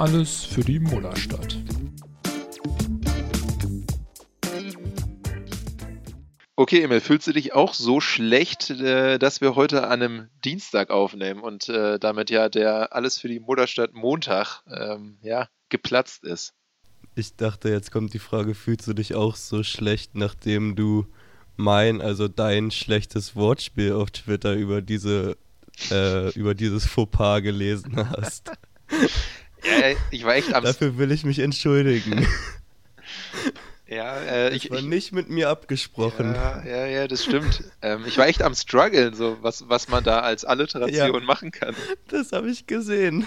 Alles für die Mullerstadt. Okay, Emil, fühlst du dich auch so schlecht, äh, dass wir heute an einem Dienstag aufnehmen und äh, damit ja der Alles für die Mutterstadt Montag ähm, ja, geplatzt ist? Ich dachte, jetzt kommt die Frage, fühlst du dich auch so schlecht, nachdem du mein, also dein schlechtes Wortspiel auf Twitter über diese, äh, über dieses Fauxpas gelesen hast? ja, ich war echt am... Dafür will ich mich entschuldigen. Ja, äh, ich war nicht mit mir abgesprochen. Ja, ja, ja das stimmt. ähm, ich war echt am struggeln, so was, was man da als Alliteration ja, machen kann. Das habe ich gesehen.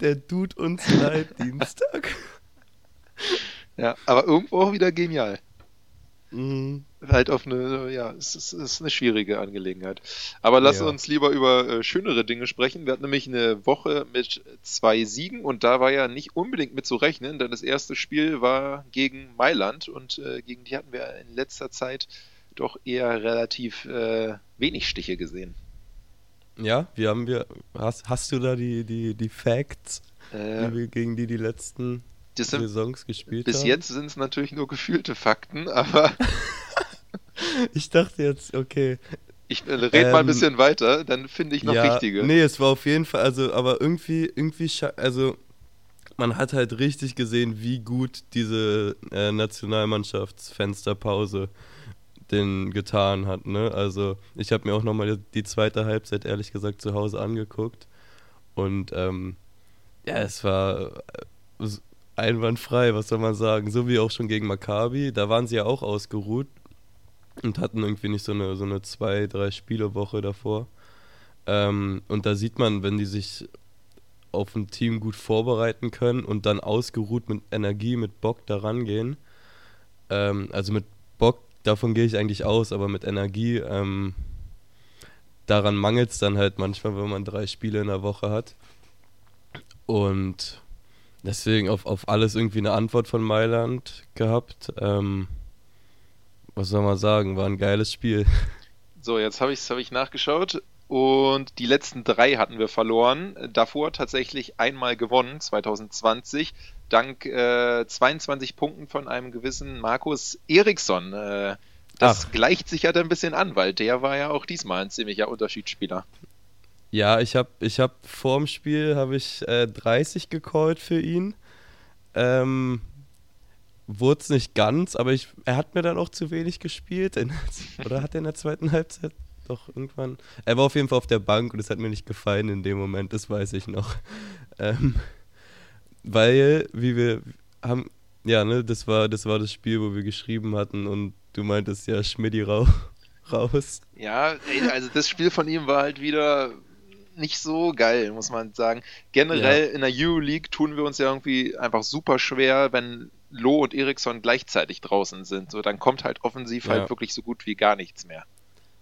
Der Dude uns leid Dienstag. Ja, aber irgendwo auch wieder genial. Mhm. Halt auf eine, ja, es ist, es ist eine schwierige Angelegenheit. Aber lass ja. uns lieber über äh, schönere Dinge sprechen. Wir hatten nämlich eine Woche mit zwei Siegen und da war ja nicht unbedingt mit zu rechnen, denn das erste Spiel war gegen Mailand und äh, gegen die hatten wir in letzter Zeit doch eher relativ äh, wenig Stiche gesehen. Ja, wie haben wir, hast, hast du da die, die, die Facts, äh, wie wir gegen die die letzten sind, Saisons gespielt bis haben? Bis jetzt sind es natürlich nur gefühlte Fakten, aber. ich dachte jetzt, okay. Ich äh, red ähm, mal ein ähm, bisschen weiter, dann finde ich noch ja, richtige. Nee, es war auf jeden Fall, also, aber irgendwie, irgendwie, also, man hat halt richtig gesehen, wie gut diese äh, Nationalmannschaftsfensterpause den getan hat, ne? Also, ich habe mir auch nochmal die zweite Halbzeit ehrlich gesagt zu Hause angeguckt und ähm, ja, es war äh, einwandfrei, was soll man sagen. So wie auch schon gegen Maccabi, da waren sie ja auch ausgeruht und hatten irgendwie nicht so eine, so eine zwei, drei Spielewoche davor. Ähm, und da sieht man, wenn die sich auf ein Team gut vorbereiten können und dann ausgeruht mit Energie, mit Bock daran gehen. Ähm, also mit Bock, davon gehe ich eigentlich aus, aber mit Energie, ähm, daran mangelt es dann halt manchmal, wenn man drei Spiele in der Woche hat. Und Deswegen auf, auf alles irgendwie eine Antwort von Mailand gehabt. Ähm, was soll man sagen, war ein geiles Spiel. So, jetzt habe ich hab ich nachgeschaut und die letzten drei hatten wir verloren. Davor tatsächlich einmal gewonnen, 2020, dank äh, 22 Punkten von einem gewissen Markus Eriksson. Äh, das Ach. gleicht sich ja dann ein bisschen an, weil der war ja auch diesmal ein ziemlicher Unterschiedsspieler. Ja, ich habe ich hab vorm Spiel habe ich äh, 30 gecallt für ihn. Ähm, Wurde es nicht ganz, aber ich, er hat mir dann auch zu wenig gespielt. In, oder hat er in der zweiten Halbzeit doch irgendwann. Er war auf jeden Fall auf der Bank und es hat mir nicht gefallen in dem Moment, das weiß ich noch. Ähm, weil, wie wir haben, ja, ne, das war, das war das Spiel, wo wir geschrieben hatten und du meintest ja Schmidti raus. Ja, also das Spiel von ihm war halt wieder nicht so geil, muss man sagen. Generell ja. in der Euroleague tun wir uns ja irgendwie einfach super schwer, wenn Loh und Eriksson gleichzeitig draußen sind. So, dann kommt halt offensiv halt ja. halt wirklich so gut wie gar nichts mehr.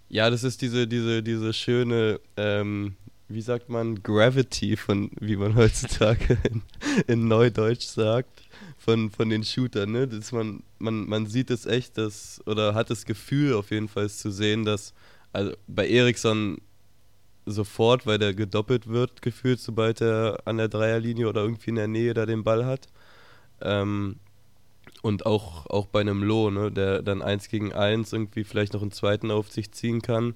Ja, das ist diese, diese, diese schöne, ähm, wie sagt man, Gravity von, wie man heutzutage in, in Neudeutsch sagt, von, von den Shootern, ne? Dass man, man, man sieht es echt, dass, oder hat das Gefühl auf jeden Fall zu sehen, dass, also bei Eriksson sofort, weil der gedoppelt wird, gefühlt, sobald er an der Dreierlinie oder irgendwie in der Nähe da den Ball hat. Ähm, und auch, auch bei einem Loh, ne, der dann eins gegen eins irgendwie vielleicht noch einen zweiten auf sich ziehen kann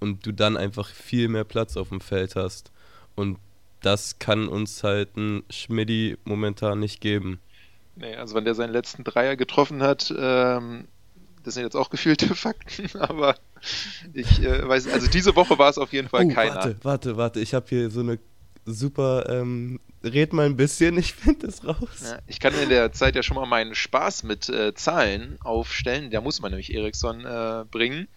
und du dann einfach viel mehr Platz auf dem Feld hast. Und das kann uns halt ein Schmidti momentan nicht geben. Nee, also wenn der seinen letzten Dreier getroffen hat, ähm, das sind jetzt auch gefühlte Fakten, aber ich äh, weiß, also diese Woche war es auf jeden Fall oh, keiner. Warte, warte, warte, ich habe hier so eine super, ähm, red mal ein bisschen, ich finde das raus. Ja, ich kann in der Zeit ja schon mal meinen Spaß mit äh, Zahlen aufstellen, da muss man nämlich Eriksson äh, bringen.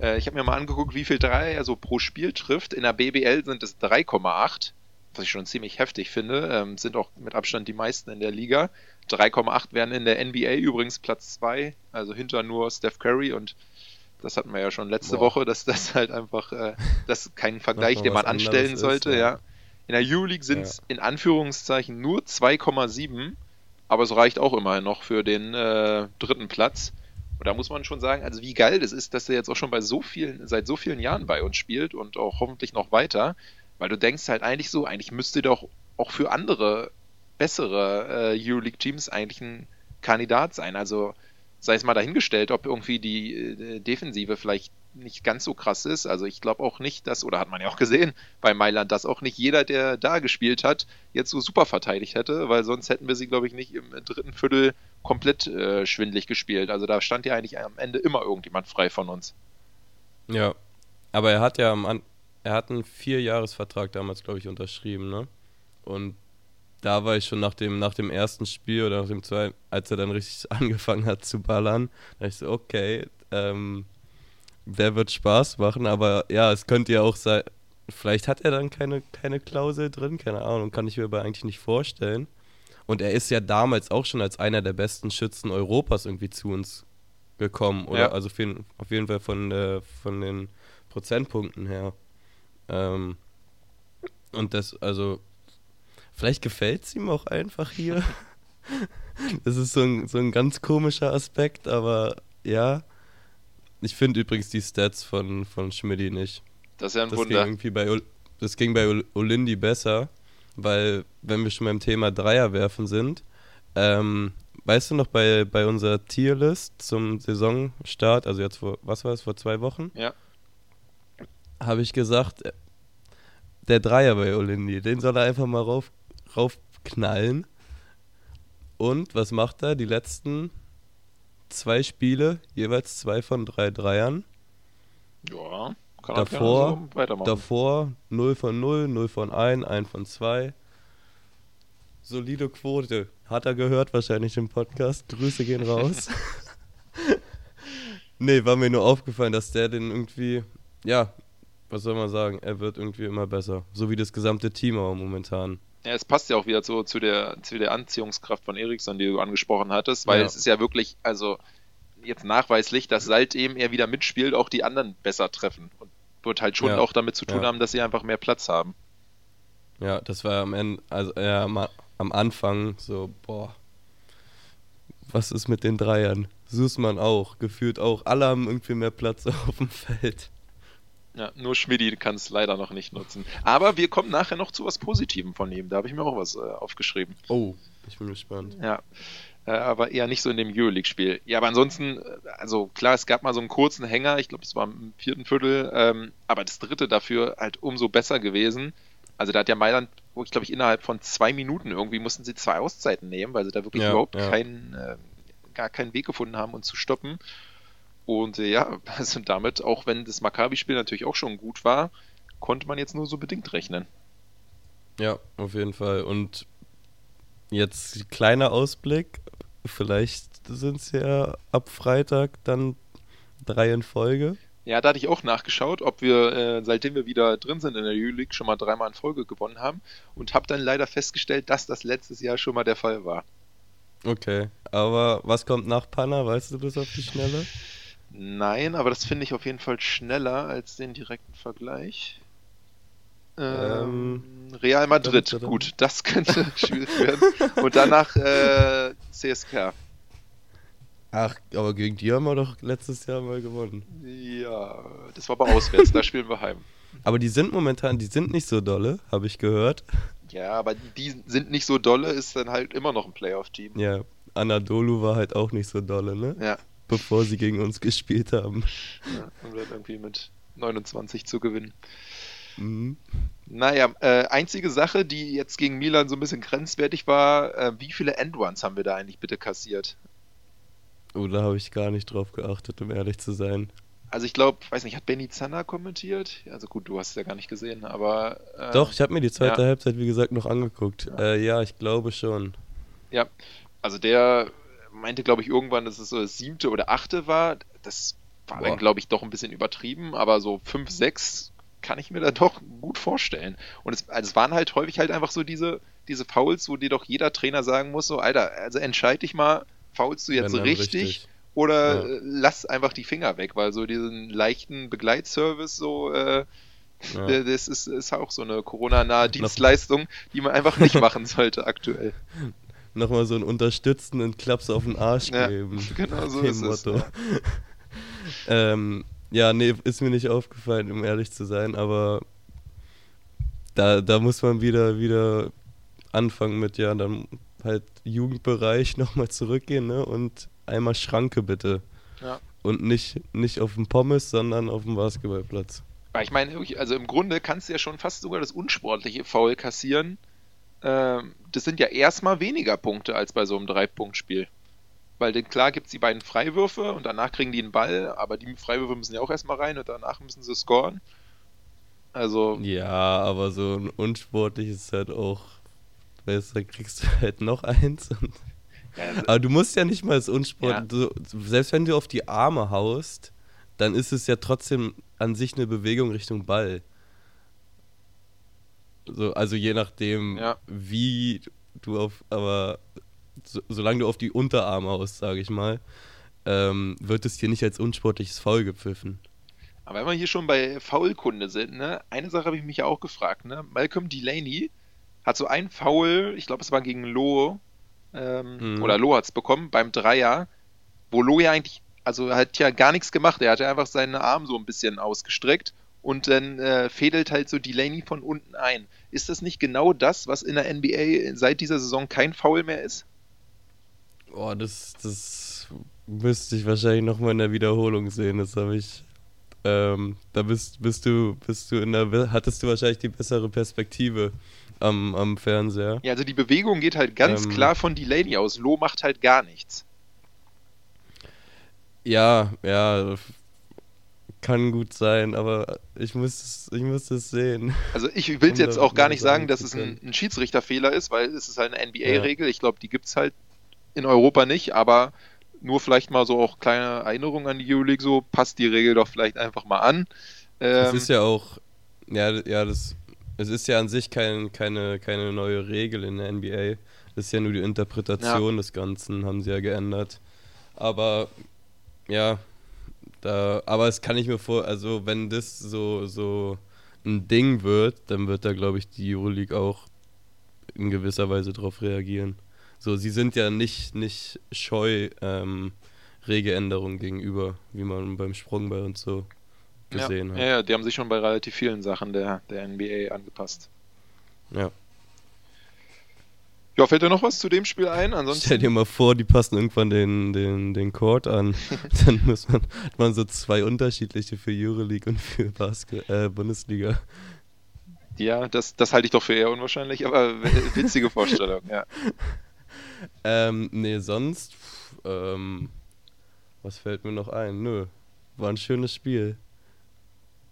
Äh, ich habe mir mal angeguckt, wie viel Dreier er so pro Spiel trifft. In der BBL sind es 3,8, was ich schon ziemlich heftig finde, ähm, sind auch mit Abstand die meisten in der Liga. 3,8 wären in der NBA übrigens Platz 2, also hinter nur Steph Curry und das hatten wir ja schon letzte Boah. Woche, dass das halt einfach, äh, das kein Vergleich, den man anstellen sollte, ist, ja. ja. In der U-League sind es ja. in Anführungszeichen nur 2,7, aber es reicht auch immerhin noch für den äh, dritten Platz. Und da muss man schon sagen, also wie geil das ist, dass er jetzt auch schon bei so vielen, seit so vielen Jahren bei uns spielt und auch hoffentlich noch weiter, weil du denkst halt eigentlich so, eigentlich müsste doch auch für andere bessere äh, Euroleague-Teams eigentlich ein Kandidat sein. Also sei es mal dahingestellt, ob irgendwie die äh, Defensive vielleicht nicht ganz so krass ist. Also ich glaube auch nicht, dass, oder hat man ja auch gesehen bei Mailand, dass auch nicht jeder, der da gespielt hat, jetzt so super verteidigt hätte, weil sonst hätten wir sie, glaube ich, nicht im dritten Viertel komplett äh, schwindlig gespielt. Also da stand ja eigentlich am Ende immer irgendjemand frei von uns. Ja, aber er hat ja am An er hat einen Vierjahresvertrag damals, glaube ich, unterschrieben, ne? Und da war ich schon nach dem, nach dem ersten Spiel oder nach dem zweiten, als er dann richtig angefangen hat zu ballern, da ich so, okay, ähm, der wird Spaß machen, aber ja, es könnte ja auch sein, vielleicht hat er dann keine, keine Klausel drin, keine Ahnung, kann ich mir aber eigentlich nicht vorstellen. Und er ist ja damals auch schon als einer der besten Schützen Europas irgendwie zu uns gekommen, oder? Ja. Also für, auf jeden Fall von, äh, von den Prozentpunkten her. Ähm, und das, also, vielleicht gefällt es ihm auch einfach hier. das ist so ein, so ein ganz komischer Aspekt, aber ja. Ich finde übrigens die Stats von, von Schmidti nicht. Das ist ja ein das Wunder. Ging bei, das ging bei Olindi besser, weil, wenn wir schon beim Thema Dreier werfen sind, ähm, weißt du noch, bei, bei unserer Tierlist zum Saisonstart, also jetzt vor, was war es, vor zwei Wochen? Ja. Habe ich gesagt, äh, der Dreier bei Olindi, den soll er einfach mal rauf, raufknallen. Und was macht er? Die letzten zwei Spiele, jeweils zwei von drei Dreiern. Ja, kann davor, so weitermachen. Davor 0 von 0, 0 von 1, 1 von 2. Solide Quote. Hat er gehört wahrscheinlich im Podcast. Grüße gehen raus. nee, war mir nur aufgefallen, dass der den irgendwie, ja, was soll man sagen, er wird irgendwie immer besser. So wie das gesamte Team auch momentan. Ja, es passt ja auch wieder so zu der, zu der Anziehungskraft von Eriksson, die du angesprochen hattest, weil ja. es ist ja wirklich, also jetzt nachweislich, dass seitdem er wieder mitspielt, auch die anderen besser treffen. Und wird halt schon ja. auch damit zu tun ja. haben, dass sie einfach mehr Platz haben. Ja, das war am Ende, also ja, am, am Anfang so, boah, was ist mit den Dreiern? Sussmann auch, gefühlt auch. Alle haben irgendwie mehr Platz auf dem Feld. Ja, nur Schmidti kann es leider noch nicht nutzen. Aber wir kommen nachher noch zu was Positivem von ihm. Da habe ich mir auch was äh, aufgeschrieben. Oh, ich bin gespannt. Ja. Äh, aber eher nicht so in dem Euroleague-Spiel. Ja, aber ansonsten, äh, also klar, es gab mal so einen kurzen Hänger, ich glaube, es war im vierten Viertel, ähm, aber das dritte dafür halt umso besser gewesen. Also da hat ja Mailand, wo ich glaube ich innerhalb von zwei Minuten irgendwie mussten sie zwei Auszeiten nehmen, weil sie da wirklich ja, überhaupt ja. Keinen, äh, gar keinen Weg gefunden haben, uns zu stoppen. Und äh, ja, also damit, auch wenn das Maccabi-Spiel natürlich auch schon gut war, konnte man jetzt nur so bedingt rechnen. Ja, auf jeden Fall. Und jetzt kleiner Ausblick. Vielleicht sind es ja ab Freitag dann drei in Folge. Ja, da hatte ich auch nachgeschaut, ob wir, äh, seitdem wir wieder drin sind in der Euroleague, schon mal dreimal in Folge gewonnen haben und habe dann leider festgestellt, dass das letztes Jahr schon mal der Fall war. Okay, aber was kommt nach Panna? Weißt du das auf die Schnelle? Nein, aber das finde ich auf jeden Fall schneller als den direkten Vergleich. Ähm, ähm Real Madrid, gut, das könnte schwierig werden. Und danach äh, CSK. Ach, aber gegen die haben wir doch letztes Jahr mal gewonnen. Ja, das war aber auswärts, da spielen wir heim. Aber die sind momentan, die sind nicht so dolle, habe ich gehört. Ja, aber die sind nicht so dolle, ist dann halt immer noch ein Playoff-Team. Ja, Anadolu war halt auch nicht so dolle, ne? Ja. Bevor sie gegen uns gespielt haben. Ja, um dann irgendwie mit 29 zu gewinnen. Mhm. Naja, äh, einzige Sache, die jetzt gegen Milan so ein bisschen grenzwertig war, äh, wie viele Endruns haben wir da eigentlich bitte kassiert? Oh, da habe ich gar nicht drauf geachtet, um ehrlich zu sein. Also ich glaube, weiß nicht, hat Benny Zanner kommentiert? Also gut, du hast es ja gar nicht gesehen, aber... Äh, Doch, ich habe mir die zweite ja. Halbzeit, wie gesagt, noch angeguckt. Ja, äh, ja ich glaube schon. Ja, also der meinte, glaube ich, irgendwann, dass es so das siebte oder achte war. Das war Boah. dann, glaube ich, doch ein bisschen übertrieben, aber so fünf, sechs kann ich mir da doch gut vorstellen. Und es, also es waren halt häufig halt einfach so diese, diese Fouls, wo dir doch jeder Trainer sagen muss, so, Alter, also entscheid dich mal, faulst du jetzt richtig, richtig, oder ja. lass einfach die Finger weg, weil so diesen leichten Begleitservice so, äh, ja. das ist, ist auch so eine Corona-nahe Dienstleistung, die man einfach nicht machen sollte aktuell. Nochmal so einen unterstützenden Klaps auf den Arsch ja, geben. Genau so ist Motto. es. Ja. ähm, ja, nee, ist mir nicht aufgefallen, um ehrlich zu sein, aber da, da muss man wieder, wieder anfangen mit, ja, dann halt Jugendbereich nochmal zurückgehen, ne? Und einmal Schranke bitte. Ja. Und nicht, nicht auf dem Pommes, sondern auf dem Basketballplatz. Ich meine, also im Grunde kannst du ja schon fast sogar das unsportliche Foul kassieren. Ähm, das sind ja erstmal weniger Punkte als bei so einem Drei-Punkt-Spiel. Weil denn klar gibt es die beiden Freiwürfe und danach kriegen die einen Ball, aber die Freiwürfe müssen ja auch erstmal rein und danach müssen sie scoren. Also. Ja, aber so ein unsportliches ist halt auch, weißt du, da kriegst du halt noch eins. Ja, aber du musst ja nicht mal das Unsport, Ja. du, selbst wenn du auf die Arme haust, dann ist es ja trotzdem an sich eine Bewegung Richtung Ball. So, also je nachdem, Ja. wie du auf, aber so, solange du auf die Unterarme haust, sage ich mal, ähm, wird es dir nicht als unsportliches Foul gepfiffen. Aber wenn wir hier schon bei Foulkunde sind, ne, eine Sache habe ich mich ja auch gefragt, ne? Malcolm Delaney hat so ein Foul, ich glaube, es war gegen Loh, ähm, Mhm. oder Loh hat es bekommen, beim Dreier, wo Loh ja eigentlich, also er hat ja gar nichts gemacht, er hatte einfach seinen Arm so ein bisschen ausgestreckt und dann äh, fädelt halt so Delaney von unten ein. Ist das nicht genau das, was in der NBA seit dieser Saison kein Foul mehr ist? Boah, das, das müsste ich wahrscheinlich nochmal in der Wiederholung sehen. Das habe ich. Ähm, da bist, bist du, bist du in der, hattest du wahrscheinlich die bessere Perspektive am, am Fernseher. Ja, also die Bewegung geht halt ganz Ähm. klar von Delaney aus. Loh macht halt gar nichts. Ja, ja, kann gut sein, aber ich muss es, ich muss es sehen. Also ich will Um jetzt auch gar nicht sagen dass es ein, ein Schiedsrichterfehler ist, weil es ist halt eine NBA-Regel. Ich glaube, die gibt es halt in Europa nicht, aber nur vielleicht mal so auch kleine Erinnerungen an die Euroleague, so passt die Regel doch vielleicht einfach mal an. Es Ähm, ist ja auch, ja, ja, das, es ist ja an sich kein, keine, keine neue Regel in der NBA. Das ist ja nur die Interpretation des Ganzen, haben sie ja geändert. Aber, ja, da, aber es kann ich mir vor, also wenn das so, so ein Ding wird, dann wird da, glaube ich, die Euroleague auch in gewisser Weise darauf reagieren. So, sie sind ja nicht, nicht scheu ähm, Regeländerungen gegenüber, wie man beim Sprungball und so gesehen ja, hat. ja, ja, die haben sich schon bei relativ vielen Sachen der, der NBA angepasst. Ja. Ja, fällt dir noch was zu dem Spiel ein? Stell Ansonsten, dir mal vor, die passen irgendwann den, den, den Court an. Dann muss man, hat man so zwei unterschiedliche für Euroleague und für Basket, äh, Bundesliga. ja, das, das halte ich doch für eher unwahrscheinlich, aber witzige Vorstellung, ja. Ähm, nee, sonst, pff, ähm, was fällt mir noch ein? Nö, war ein schönes Spiel.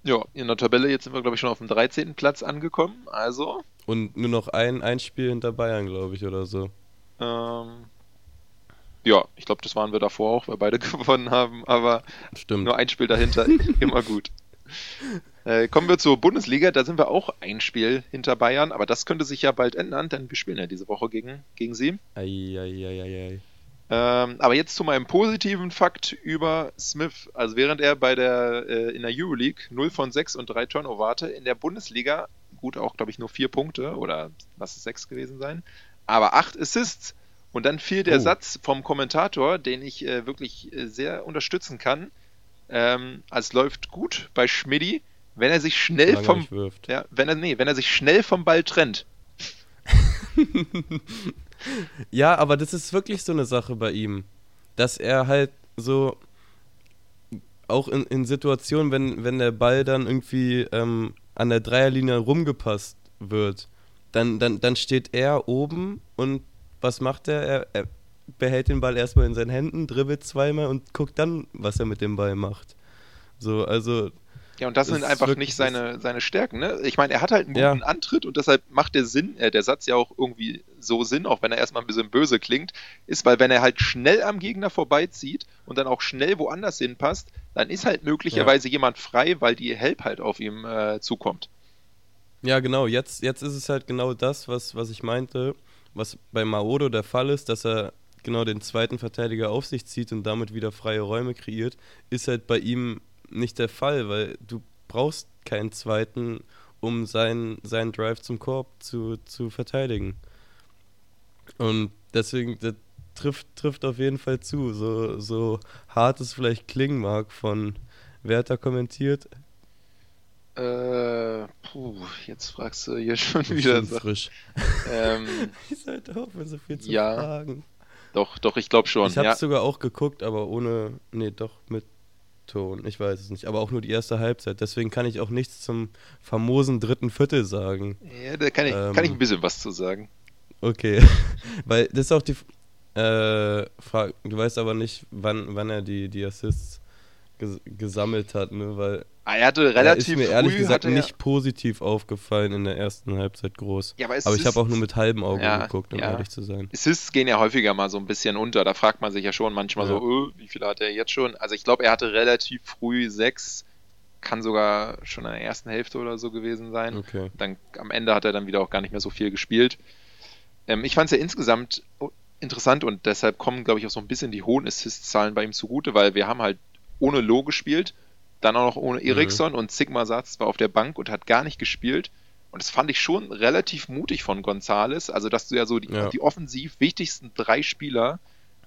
Ja, in der Tabelle, jetzt sind wir, glaube ich, schon auf dem 13. Platz angekommen, also Und nur noch ein, ein Spiel hinter Bayern, glaube ich, oder so. Ähm, ja, ich glaube, das waren wir davor auch, weil beide gewonnen haben, aber Stimmt. nur ein Spiel dahinter, immer gut. Äh, kommen wir zur Bundesliga, da sind wir auch ein Spiel hinter Bayern, aber das könnte sich ja bald ändern, denn wir spielen ja diese Woche gegen, gegen sie. Eieieiei. Ähm, aber jetzt zu meinem positiven Fakt über Smith. Also während er bei der äh, in der Euroleague 0 von 6 und 3 Turnover hatte, in der Bundesliga, gut auch, glaube ich, nur 4 Punkte oder lass es 6 gewesen sein, aber 8 Assists. Und dann fiel der Oh. Satz vom Kommentator, den ich äh, wirklich äh, sehr unterstützen kann. Ähm, es läuft gut bei Schmidti, wenn er sich schnell Solange er vom wirft. ja, wenn er nee, wenn er sich schnell vom Ball trennt. Ja, aber das ist wirklich so eine Sache bei ihm, dass er halt so auch in, in Situationen, wenn, wenn der Ball dann irgendwie ähm, an der Dreierlinie rumgepasst wird, dann, dann, dann steht er oben und was macht er? er? Er behält den Ball erstmal in seinen Händen, dribbelt zweimal und guckt dann, was er mit dem Ball macht. So, also Ja, und das, sind einfach nicht seine, seine Stärken. Ne? Ich meine, er hat halt einen Ja. guten Antritt und deshalb macht der Sinn, äh, der Satz ja auch irgendwie so Sinn, auch wenn er erstmal ein bisschen böse klingt, ist, weil wenn er halt schnell am Gegner vorbeizieht und dann auch schnell woanders hinpasst, dann ist halt möglicherweise jemand frei, weil die Help halt auf ihm äh, zukommt. Ja, genau. Jetzt, jetzt ist es halt genau das, was, was ich meinte, was bei Maodo der Fall ist, dass er genau den zweiten Verteidiger auf sich zieht und damit wieder freie Räume kreiert, ist halt bei ihm nicht der Fall, weil du brauchst keinen zweiten, um seinen, seinen Drive zum Korb zu, zu verteidigen. Und deswegen, trifft, trifft auf jeden Fall zu. So, so hart es vielleicht klingen mag von Werther kommentiert, Äh, puh, jetzt fragst du hier schon wieder. Schön frisch. Ähm, Ich sollte aufhören, so viel zu Ja. fragen. doch, doch, ich glaube schon. Ich habe Ja. sogar auch geguckt, aber ohne. Nee, doch mit Ton. Ich weiß es nicht. Aber auch nur die erste Halbzeit. Deswegen kann ich auch nichts zum famosen dritten Viertel sagen. ja, da kann ich, Ähm, kann ich ein bisschen was zu sagen. Okay. Weil das ist auch die äh, Frage. Du weißt aber nicht, wann, wann er die, die Assists ges gesammelt hat, ne? Weil Ah, er hatte er ist relativ mir ehrlich früh gesagt er- nicht positiv aufgefallen in der ersten Halbzeit groß. Ja, aber, Aber ich habe auch nur mit halbem Auge Ja, geguckt, um ja. ehrlich zu sein. Assists gehen ja häufiger mal so ein bisschen unter. Da fragt man sich ja schon manchmal so, öh, wie viele hat er jetzt schon? Also ich glaube, er hatte relativ früh sechs, kann sogar schon in der ersten Hälfte oder so gewesen sein. Okay. Dann am Ende hat er dann wieder auch gar nicht mehr so viel gespielt. Ähm, ich fand es ja insgesamt interessant und deshalb kommen, glaube ich, auch so ein bisschen die hohen Assist-Zahlen bei ihm zugute, weil wir haben halt ohne Loh gespielt, dann auch noch ohne Eriksson und Sigma Satz war auf der Bank und hat gar nicht gespielt. Und das fand ich schon relativ mutig von Gonzales, also dass du ja so die, Ja. die offensiv wichtigsten drei Spieler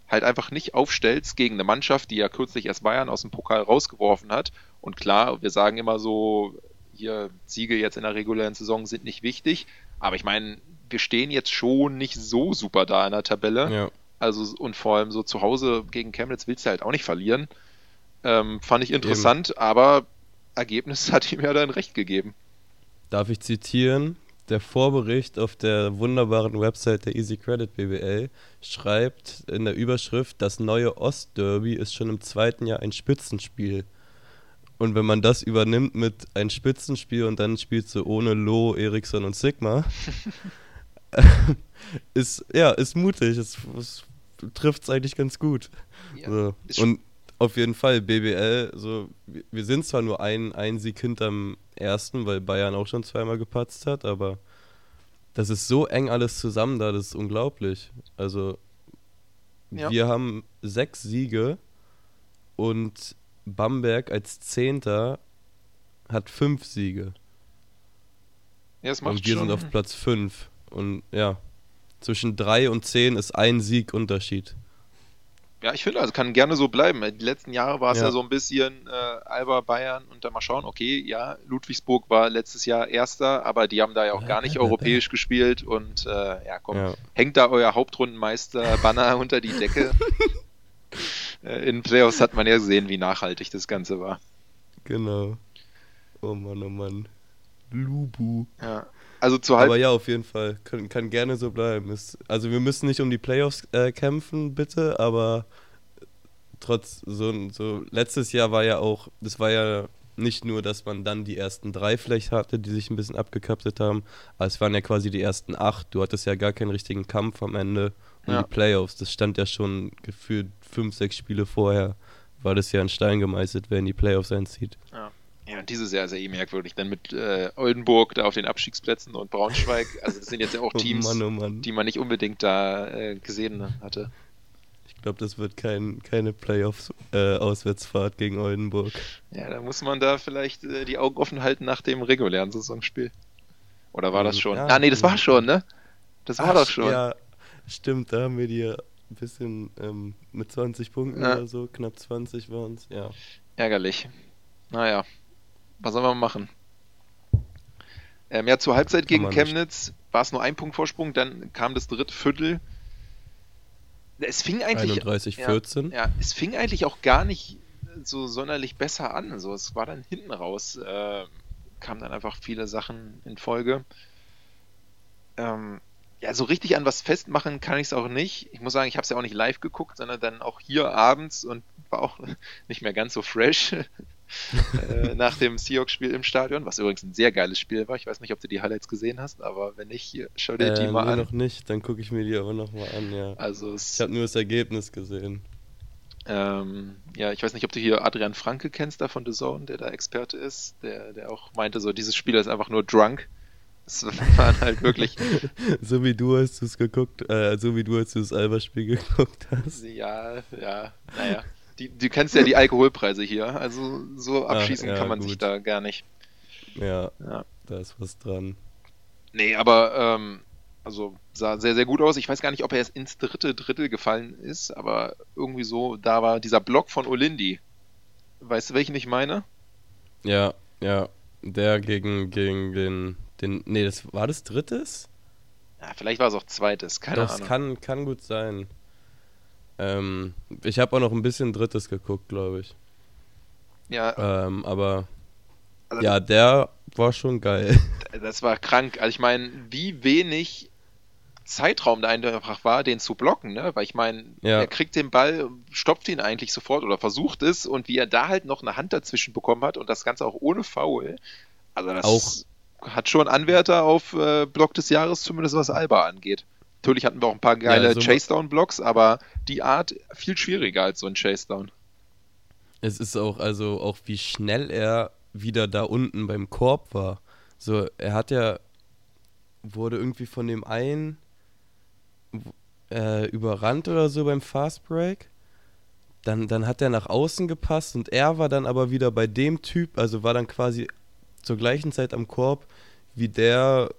halt einfach nicht aufstellst gegen eine Mannschaft, die ja kürzlich erst Bayern aus dem Pokal rausgeworfen hat. Und klar, wir sagen immer so, hier Siege jetzt in der regulären Saison sind nicht wichtig, aber ich meine, wir stehen jetzt schon nicht so super da in der Tabelle. Ja. Also und vor allem so zu Hause gegen Chemnitz willst du halt auch nicht verlieren. Ähm, fand ich interessant, aber Ergebnis hat ihm ja dann recht gegeben. Darf ich zitieren? Der Vorbericht auf der wunderbaren Website der Easy Credit BBL schreibt in der Überschrift, das neue Ostderby ist schon im zweiten Jahr ein Spitzenspiel. Und wenn man das übernimmt mit ein Spitzenspiel und dann spielst du ohne Lo, Eriksson und Sigma, ist, ja, ist mutig. Es, es trifft es eigentlich ganz gut. Ja, So. Und auf jeden Fall, BBL, so, wir- sind zwar nur ein, ein Sieg hinterm ersten, weil Bayern auch schon zweimal gepatzt hat, aber das ist so eng alles zusammen da, das ist unglaublich. Also, Ja. wir haben sechs Siege und Bamberg als Zehnter hat fünf Siege. Ja, Und wir schon. sind auf Platz fünf. Und ja, zwischen drei und zehn ist ein Sieg Unterschied. Ja, ich finde, also kann gerne so bleiben. Die letzten Jahre war es ja. Ja. so ein bisschen äh, Alba Bayern und dann mal schauen, okay, ja, Ludwigsburg war letztes Jahr Erster, aber die haben da ja auch gar nicht europäisch gespielt und äh, ja, komm, Ja. hängt da euer Hauptrundenmeister-Banner unter die Decke. äh, in Playoffs hat man ja gesehen, wie nachhaltig das Ganze war. Genau. Oh Mann, oh Mann. Lubu. Ja. Also zu halb Aber ja, auf jeden Fall. Kann, kann gerne so bleiben. Ist, also wir müssen nicht um die Playoffs äh, kämpfen, bitte, aber trotz so, so letztes Jahr war ja auch, das war ja nicht nur, dass man dann die ersten drei vielleicht hatte, die sich ein bisschen abgekapselt haben, aber es waren ja quasi die ersten acht. Du hattest ja gar keinen richtigen Kampf am Ende um Ja. die Playoffs. Das stand ja schon gefühlt fünf, sechs Spiele vorher. War das ja in Stein gemeißelt, wer in die Playoffs einzieht. Ja, und dieses Jahr ist ja eh merkwürdig. Dann mit äh, Oldenburg da auf den Abstiegsplätzen und Braunschweig. Also das sind jetzt ja auch Teams, Oh Mann, oh Mann. die man nicht unbedingt da äh, gesehen hatte. Ich glaube, das wird kein, keine Playoffs-Auswärtsfahrt gegen Oldenburg. Ja, da muss man da vielleicht äh, die Augen offen halten nach dem regulären Saisonspiel. Oder war das Ähm, schon? ja, ah, nee, das war ja. schon, ne? Das war Ach, doch schon. Ja, stimmt, da haben wir die ja ein bisschen ähm, mit 20 Punkten Ja. oder so, knapp 20 waren es, ja. Ärgerlich. Naja, was soll man machen? Ähm, ja, zur Halbzeit gegen. Chemnitz war es nur ein Punkt Vorsprung, dann kam das dritte Viertel. Es fing eigentlich 31, ja, 14. Ja, es fing eigentlich auch gar nicht so sonderlich besser an. So, es war dann hinten raus, äh, kamen dann einfach viele Sachen in Folge. Ähm, ja, so richtig an was festmachen kann ich es auch nicht. Ich muss sagen, ich habe es ja auch nicht live geguckt, sondern dann auch hier abends und war auch nicht mehr ganz so fresh äh, nach dem Seahawks-Spiel im Stadion, was übrigens ein sehr geiles Spiel war. Ich weiß nicht, ob du die Highlights gesehen hast, aber wenn nicht, hier, schau dir die Äh, mal nee, an. noch nicht, dann gucke ich mir die aber nochmal an, ja. Also Ich habe nur das Ergebnis gesehen. Ähm, ja, ich weiß nicht, ob du hier Adrian Franke kennst, da von The Zone, der da Experte ist, der, der auch meinte, so dieses Spiel ist einfach nur drunk. Es waren halt wirklich, so wie du, du es geguckt, äh, so wie du, als du das Alba-Spiel geguckt hast. ja, ja, naja. Die, du kennst ja die Alkoholpreise hier, also so abschießen ja, kann man sich gut. da gar nicht. Ja, Ja. da ist was dran. Nee, aber ähm, also sah sehr, sehr gut aus. Ich weiß gar nicht, ob er erst ins dritte Drittel gefallen ist, aber irgendwie so, da war dieser Block von Olindi. Weißt du, welchen ich meine? Ja, ja. Der gegen, gegen den, den. Nee, das war das drittes? Ja, vielleicht war es auch zweites, keine Doch, Ahnung. es kann, kann gut sein. Ähm, ich habe auch noch ein bisschen drittes geguckt, glaube ich. ja, Ähm, aber Also- ja, der war schon geil. das war krank. Also ich meine, wie wenig Zeitraum da einfach war, den zu blocken, ne? Weil ich meine, Ja. er kriegt den Ball, stopft ihn eigentlich sofort oder versucht es und wie er da halt noch eine Hand dazwischen bekommen hat und das Ganze auch ohne Foul. Also das Auch- hat schon Anwärter auf äh, Block des Jahres, zumindest was Alba angeht. Natürlich hatten wir auch ein paar geile also- Chase-Down-Blocks, aber die Art viel schwieriger als so ein Chase-Down. Es ist auch, also auch wie schnell er wieder da unten beim Korb war. So, er hat ja, wurde irgendwie von dem einen äh, überrannt oder so beim Fast Break. Dann, dann hat er nach außen gepasst und er war dann aber wieder bei dem Typ, also war dann quasi zur gleichen Zeit am Korb wie der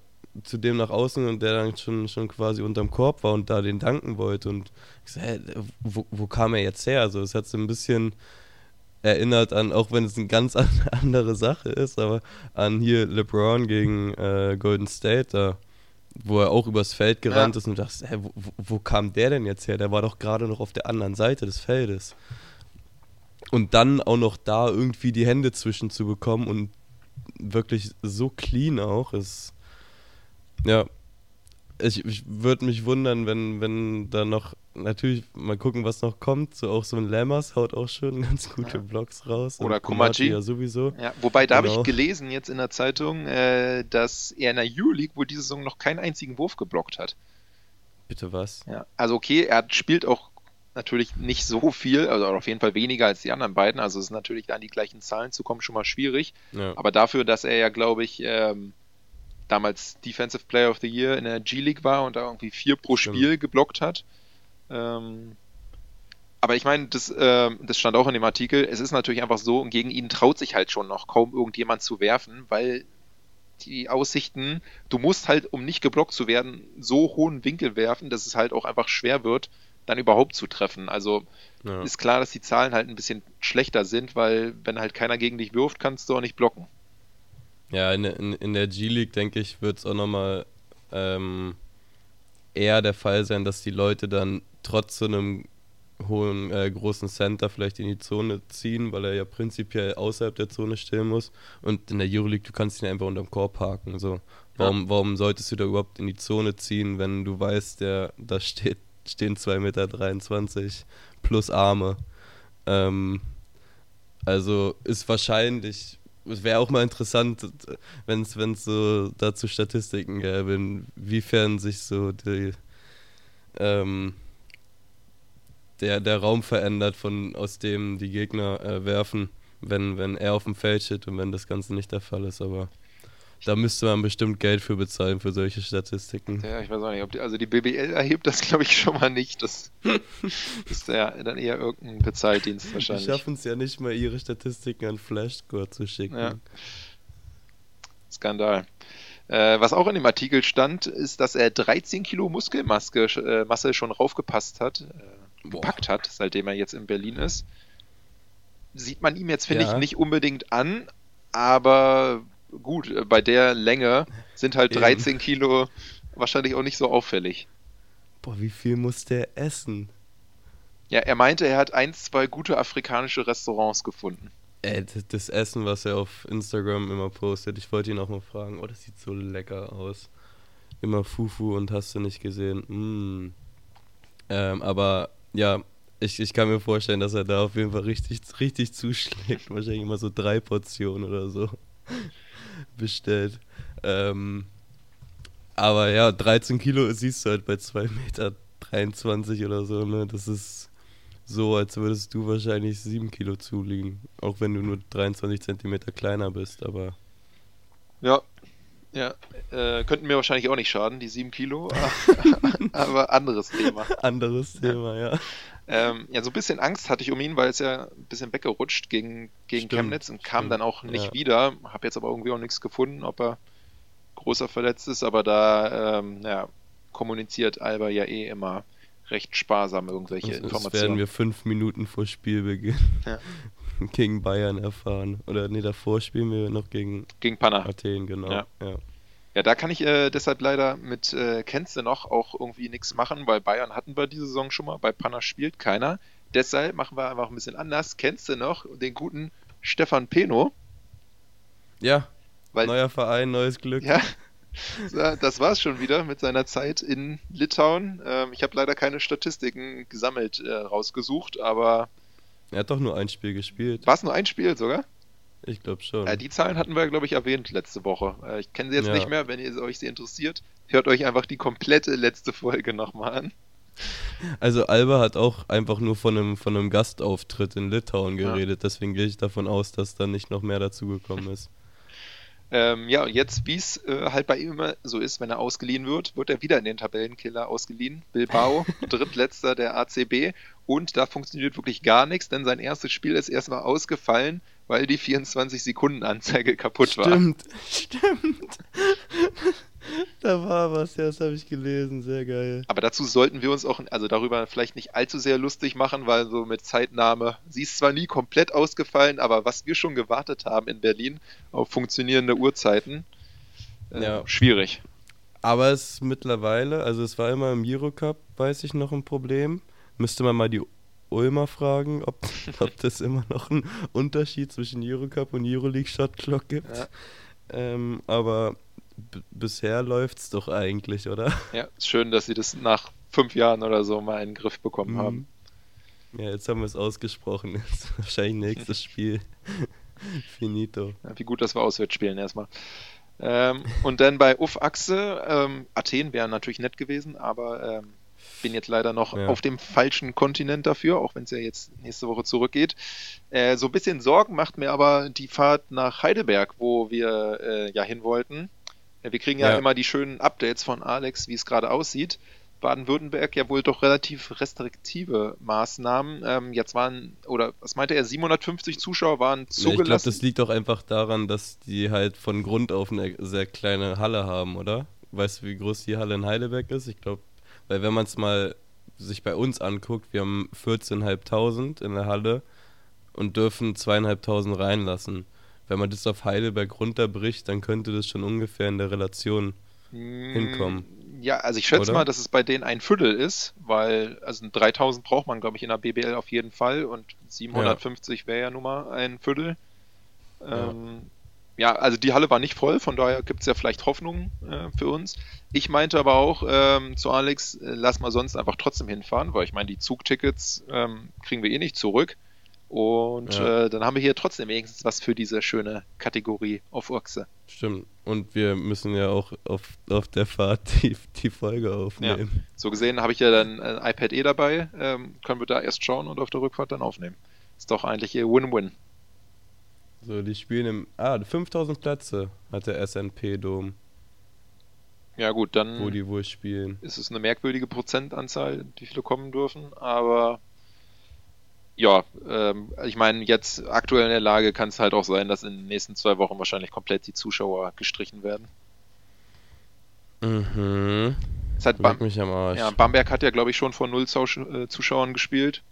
zu dem nach außen und der dann schon, schon quasi unterm Korb war und da den danken wollte. Und ich so, hä, wo, wo kam er jetzt her? Also es hat so ein bisschen erinnert an, auch wenn es eine ganz an- andere Sache ist, aber an hier LeBron gegen äh, Golden State, da, wo er auch übers Feld gerannt Ja. ist und du dachtest, hä, wo, wo, wo kam der denn jetzt her? Der war doch gerade noch auf der anderen Seite des Feldes. Und dann auch noch da irgendwie die Hände zwischen zu bekommen und wirklich so clean auch, ist ja. Ich, ich würde mich wundern, wenn, wenn da noch, natürlich mal gucken, was noch kommt. So auch so ein Lammers haut auch schon ganz gute Ja. Blocks raus. Oder Komachi. ja sowieso. Ja, wobei, da habe Genau. ich gelesen jetzt in der Zeitung, äh, dass er in der Euroleague wohl diese Saison noch keinen einzigen Wurf geblockt hat. Bitte was? Ja, also okay, er spielt auch natürlich nicht so viel, also auf jeden Fall weniger als die anderen beiden. Also es ist natürlich an die gleichen Zahlen zu kommen schon mal schwierig. Ja. Aber dafür, dass er ja, glaube ich, ähm, damals Defensive Player of the Year in der G-League war und da irgendwie vier pro. Spiel geblockt hat. Ähm, aber ich meine, das, ähm, das stand auch in dem Artikel. Es ist natürlich einfach so, und gegen ihn traut sich halt schon noch kaum irgendjemand zu werfen, weil die Aussichten, du musst halt, um nicht geblockt zu werden, so hohen Winkel werfen, dass es halt auch einfach schwer wird, dann überhaupt zu treffen. Also Ja. ist klar, dass die Zahlen halt ein bisschen schlechter sind, weil wenn halt keiner gegen dich wirft, kannst du auch nicht blocken. Ja, in, in, in der G-League, denke ich, wird es auch nochmal ähm, eher der Fall sein, dass die Leute dann trotz so einem hohen, äh, großen Center vielleicht in die Zone ziehen, weil er ja prinzipiell außerhalb der Zone stehen muss. Und in der Euroleague, du kannst ihn einfach unterm Korb parken. So. Warum, warum solltest du da überhaupt in die Zone ziehen, wenn du weißt, der, da steht, stehen 2,23 Meter plus Arme? Ähm, also ist wahrscheinlich, es wäre auch mal interessant, wenn es so dazu Statistiken gäbe, inwiefern sich so die, ähm, der, der Raum verändert, von aus dem die Gegner äh, werfen, wenn, wenn er auf dem Feld steht und wenn das Ganze nicht der Fall ist. Aber da müsste man bestimmt Geld für bezahlen für solche Statistiken. Ja, ich weiß auch nicht, ob die, also die BBL erhebt das glaube ich schon mal nicht. Das ist ja dann eher irgendein Bezahldienst Die wahrscheinlich. schaffen es ja nicht mal, ihre Statistiken an Flashscore zu schicken. Ja. Skandal. Äh, was auch in dem Artikel stand, ist, dass er 13 Kilo Muskelmasse äh, Masse schon raufgepasst hat, äh, gepackt hat, seitdem er jetzt in Berlin ist. Sieht man ihm jetzt, finde Ja. ich, nicht unbedingt an, aber gut, äh, bei der Länge sind halt Eben. 13 Kilo wahrscheinlich auch nicht so auffällig. Boah, wie viel muss der essen? Ja, er meinte, er hat ein, zwei gute afrikanische Restaurants gefunden. Ey, das, das Essen, was er auf Instagram immer postet, ich wollte ihn auch mal fragen, oh, das sieht so lecker aus. Immer Fufu und hast du nicht gesehen. Mm. Ähm, aber ja, ich, ich kann mir vorstellen, dass er da auf jeden Fall richtig, richtig zuschlägt. Wahrscheinlich immer so drei Portionen oder so bestellt. Ähm, aber ja, 13 Kilo siehst du halt bei 2,23 Meter oder so, ne? Das ist so, als würdest du wahrscheinlich 7 Kilo zuliegen. Auch wenn du nur 23 Zentimeter kleiner bist, aber Ja, ja, äh, könnten mir wahrscheinlich auch nicht schaden, die 7 Kilo, aber anderes Thema. anderes Thema, ja. Ähm, ja, so ein bisschen Angst hatte ich um ihn, weil es ja ein bisschen weggerutscht gegen, gegen Stimmt, Chemnitz und kam stimmt, dann auch nicht ja. wieder. Habe jetzt aber irgendwie auch nichts gefunden, ob er großer verletzt ist, aber da ähm, ja, kommuniziert Alba ja eh immer recht sparsam irgendwelche Das, das werden Informationen. wir fünf Minuten vor Spielbeginn Ja. gegen Bayern erfahren. Oder nee, davor spielen wir noch gegen, Gegen Panna. Athen, genau. Ja. Ja. Ja, da kann ich äh, deshalb leider mit äh, Kennst du noch auch irgendwie nichts machen, weil Bayern hatten wir diese Saison schon mal, bei Panna spielt keiner. Deshalb machen wir einfach ein bisschen anders. Kennst du noch den guten Stefan Peno? ja. Weil, neuer Verein, neues Glück. ja, das war's schon wieder mit seiner Zeit in Litauen. Ähm, ich habe leider keine Statistiken gesammelt äh, rausgesucht, aber Er hat doch nur ein Spiel gespielt. war es nur ein Spiel sogar? Ich glaube schon. Äh, die Zahlen hatten wir, glaube ich, erwähnt letzte Woche. Äh, ich kenne sie jetzt Ja. nicht mehr. Wenn ihr euch sie interessiert, hört euch einfach die komplette letzte Folge nochmal an. Also Alba hat auch einfach nur von einem, von einem Gastauftritt in Litauen Ja. geredet, deswegen gehe ich davon aus, dass da nicht noch mehr dazugekommen ist. Ähm, ja, und jetzt, wie es äh, halt bei ihm immer so ist, wenn er ausgeliehen wird, wird er wieder in den Tabellenkiller ausgeliehen. Bilbao, drittletzter der ACB. Und da funktioniert wirklich gar nichts, denn sein erstes Spiel ist erstmal ausgefallen, weil die 24-Sekunden-Anzeige kaputt war. Stimmt, stimmt. da war was, ja, das habe ich gelesen, sehr geil. Aber dazu sollten wir uns auch, also darüber vielleicht nicht allzu sehr lustig machen, weil so mit Zeitnahme, sie ist zwar nie komplett ausgefallen, aber was wir schon gewartet haben in Berlin auf funktionierende Uhrzeiten, äh, Ja. schwierig. Aber es ist mittlerweile, also es war immer im Eurocup, weiß ich noch ein Problem. Müsste man mal die Ulmer fragen, ob, ob das immer noch einen Unterschied zwischen Eurocup und Euroleague Shot Clock gibt. Ja. Ähm, aber bisher läuft's doch eigentlich, oder? Ja, schön, dass sie das nach fünf Jahren oder so mal in den Griff bekommen haben. Ja, jetzt haben wir es ausgesprochen. Jetzt wahrscheinlich nächstes Spiel. Finito. Ja, wie gut, dass wir auswärts spielen erstmal. Ähm, und dann bei Uff Achse, ähm, Athen wäre natürlich nett gewesen, aber ähm, bin jetzt leider noch Ja. auf dem falschen Kontinent dafür, auch wenn es ja jetzt nächste Woche zurückgeht. Äh, so ein bisschen Sorgen macht mir aber die Fahrt nach Heidelberg, wo wir äh, ja hin wollten. Äh, wir kriegen ja, Ja. immer die schönen Updates von Alex, wie es gerade aussieht. Baden-Württemberg ja wohl doch relativ restriktive Maßnahmen. Ähm, jetzt waren, oder was meinte er, 750 Zuschauer waren Ja, ich glaube, zugelassen. das liegt auch einfach daran, dass die halt von Grund auf eine sehr kleine Halle haben, oder? Weißt du, wie groß die Halle in Heidelberg ist? Ich glaube, weil wenn man es mal sich bei uns anguckt, wir haben 14.500 in der Halle und dürfen 2.500 reinlassen. Wenn man das auf Heidelberg runterbricht, dann könnte das schon ungefähr in der Relation hinkommen. Mm, Ja, also ich schätze Oder? mal, dass es bei denen ein Viertel ist, weil also 3000 braucht man, glaube ich, in der BBL auf jeden Fall und 750 wäre ja nun mal ein Viertel. Ähm, ja. Also die Halle war nicht voll, von daher gibt es ja vielleicht Hoffnung äh, für uns. Ich meinte aber auch ähm, zu Alex, äh, lass mal sonst einfach trotzdem hinfahren, weil ich meine, die Zugtickets ähm, kriegen wir eh nicht zurück. Und Ja. äh, dann haben wir hier trotzdem wenigstens was für diese schöne Kategorie auf Ochse. Stimmt. Und wir müssen ja auch auf, auf der Fahrt die, die Folge aufnehmen. So gesehen habe ich ja dann ein iPad eh dabei, ähm, können wir da erst schauen und auf der Rückfahrt dann aufnehmen. Ist doch eigentlich Win-Win. So, die spielen im. Ah, 5000 Plätze hat der SNP-Dom, Ja gut, dann wo die wohl spielen. ist es eine merkwürdige Prozentanzahl, wie viele kommen dürfen, aber ja, ähm, ich meine, jetzt aktuell in der Lage kann es halt auch sein, dass in den nächsten zwei Wochen wahrscheinlich komplett die Zuschauer gestrichen werden. Mhm. Es hat Bam mich am Arsch. ja, Bamberg hat ja, glaube ich, schon vor null äh, Zuschauern gespielt.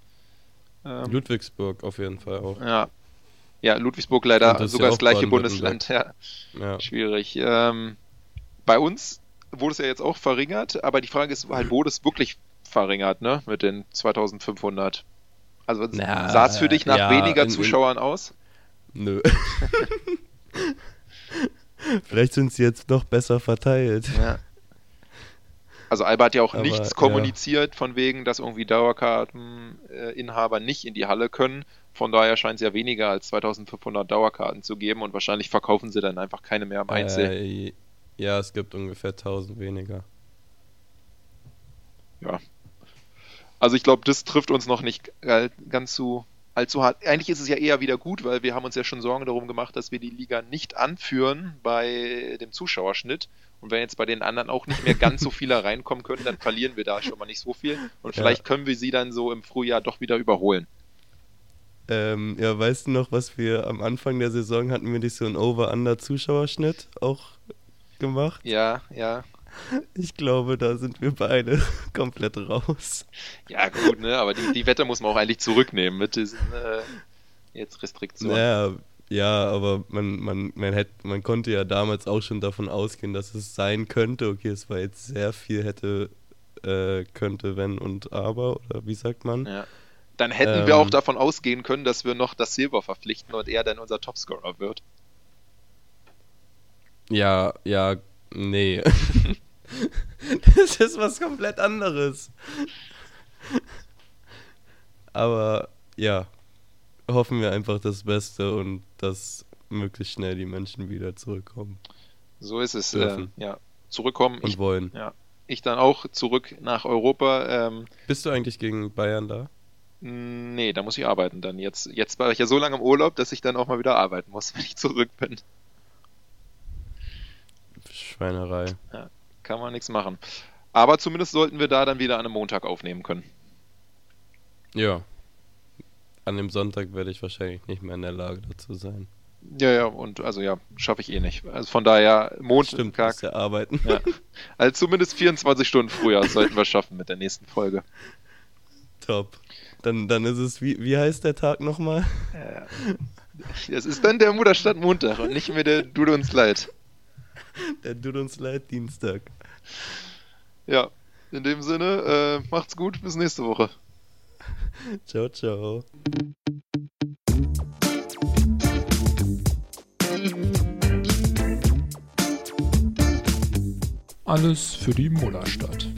Ähm, Ludwigsburg auf jeden Fall auch. ja. Ja, Ludwigsburg leider das sogar ja das gleiche. Bundesland. Ja. Ja. Schwierig. Ähm, bei uns wurde es ja jetzt auch verringert, aber die Frage ist halt, wurde es wirklich verringert, ne? Mit den 2500. Also sah es für dich nach ja, weniger in- in- Zuschauern aus? Nö. Vielleicht sind sie jetzt noch besser verteilt. Ja. Also Alba hat ja auch Aber, nichts kommuniziert von wegen, dass irgendwie Dauerkarteninhaber nicht in die Halle können. Von daher scheint es ja weniger als 2500 Dauerkarten zu geben und wahrscheinlich verkaufen sie dann einfach keine mehr im Einzel. Äh, ja, es gibt ungefähr 1000 weniger. Also ich glaube, das trifft uns noch nicht äh, ganz so allzu hart. Eigentlich ist es ja eher wieder gut, weil wir haben uns ja schon Sorgen darum gemacht, dass wir die Liga nicht anführen bei dem Zuschauerschnitt. Und wenn jetzt bei den anderen auch nicht mehr ganz so viele reinkommen können, dann verlieren wir da schon mal nicht so viel. Und Ja. vielleicht können wir sie dann so im Frühjahr doch wieder überholen. Ähm, ja, weißt du noch, was wir am Anfang der Saison hatten wir nicht so einen Over-Under-Zuschauerschnitt auch gemacht? Ja, ja. Ich glaube, da sind wir beide komplett raus. Ja, gut, ne? Aber die, die Wette muss man auch eigentlich zurücknehmen mit diesen, äh, Jetzt Restriktionen. Ja, ja, aber man, man, man, hätte, man konnte ja damals auch schon davon ausgehen, dass es sein könnte. Okay, es war jetzt sehr viel hätte, äh, könnte, wenn und aber, oder wie sagt man? Ja. Dann hätten ähm, wir auch Ähm. davon ausgehen können, dass wir noch das Silber verpflichten und er dann unser Topscorer wird. Ja, ja, nee. das ist was komplett anderes. Aber ja, hoffen wir einfach das Beste und dass möglichst schnell die Menschen wieder zurückkommen So ist es. Äh, ja, zurückkommen. und Ich, wollen. ja, ich dann auch zurück nach Europa. Ähm, Bist du eigentlich gegen Bayern da? Nee, da muss ich arbeiten dann. Jetzt, jetzt war ich ja so lange im Urlaub, dass ich dann auch mal wieder arbeiten muss, wenn ich zurück bin. Schweinerei. Kann man nichts machen. Aber zumindest sollten wir da dann wieder an einem Montag aufnehmen können. Ja. An dem Sonntag werde ich wahrscheinlich nicht mehr in der Lage dazu sein. Ja, ja, und also ja, schaffe ich eh nicht. Also von daher Stimmt, Montag, musst ja arbeiten. Ja. also zumindest 24 Stunden früher sollten wir schaffen mit der nächsten Folge. Top. Dann, dann ist es, wie, wie heißt der Tag nochmal? Ja. Es ist dann der Mutterstadt Montag und nicht mehr der Tut uns leid. Der tut uns leid, Dienstag. Ja, in dem Sinne, äh, macht's gut, bis nächste Woche. Ciao, ciao. Alles für die Mullerstadt.